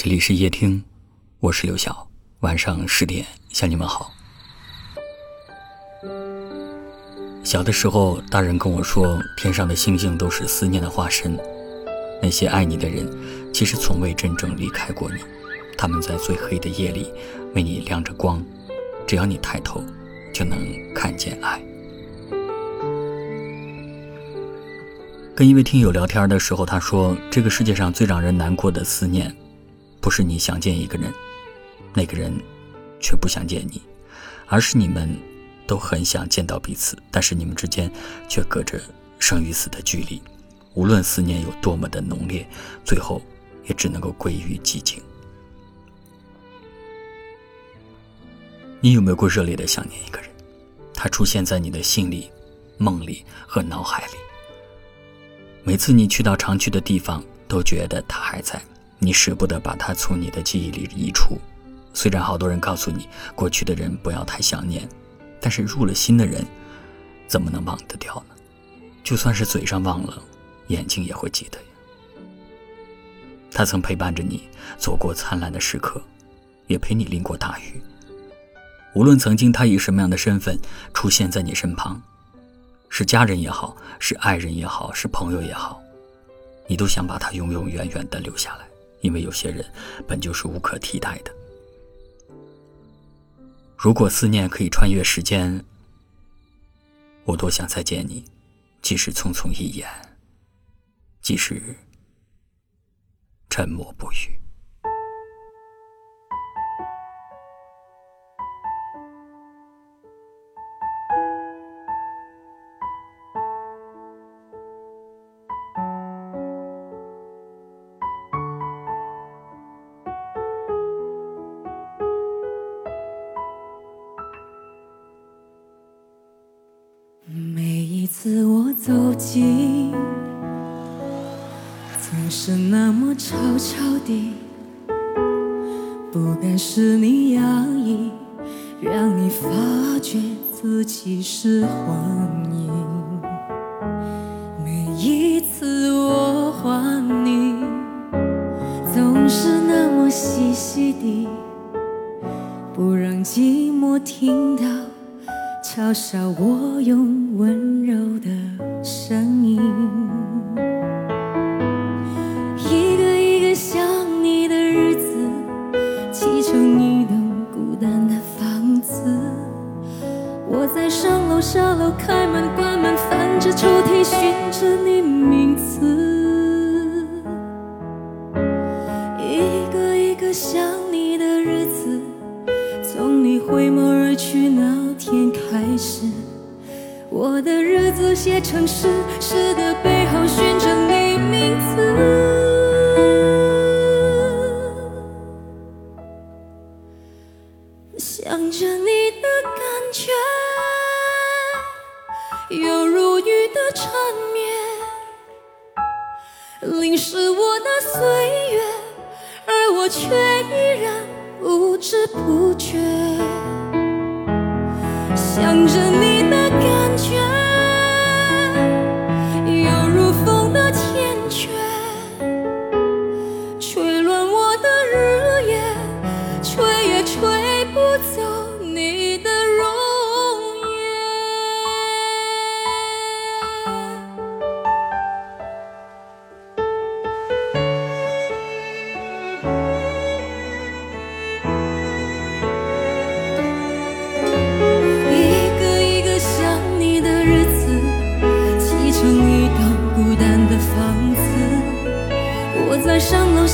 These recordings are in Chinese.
这里是夜听，我是刘晓。晚上十点向你们好。小的时候，大人跟我说，天上的星星都是思念的化身。那些爱你的人，其实从未真正离开过你。他们在最黑的夜里为你亮着光，只要你抬头，就能看见爱。跟一位听友聊天的时候，他说：“这个世界上最让人难过的思念。”不是你想见一个人，那个人却不想见你，而是你们都很想见到彼此，但是你们之间却隔着生与死的距离。无论思念有多么的浓烈，最后也只能够归于寂静。你有没有过热烈的想念一个人？他出现在你的心里、梦里和脑海里。每次你去到常去的地方，都觉得他还在。你舍不得把他从你的记忆里移除，虽然好多人告诉你过去的人不要太想念，但是入了心的人，怎么能忘得掉呢？就算是嘴上忘了，眼睛也会记得呀。他曾陪伴着你走过灿烂的时刻，也陪你淋过大雨。无论曾经他以什么样的身份出现在你身旁，是家人也好，是爱人也好，是朋友也好，你都想把他永永远远的留下来。因为有些人本就是无可替代的。如果思念可以穿越时间，我多想再见你，即使匆匆一眼，即使沉默不语。次我走近，总是那么悄悄地，不敢使你压抑，让你发觉自己是幻影。每一次我唤你，总是那么细细地，不让寂寞听到。嘲笑我用温柔的声音，始，我的日子写成诗，诗的背后寻着你名字，想着你的感觉，犹如雨的缠绵，淋湿我的岁月，而我却依然不知不觉。想着你的感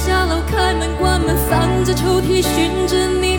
下楼，开门关门，翻着抽屉，寻着你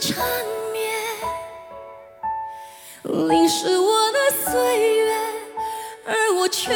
缠绵，淋湿我的岁月，而我却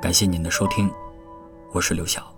感谢您的收听，我是刘晓。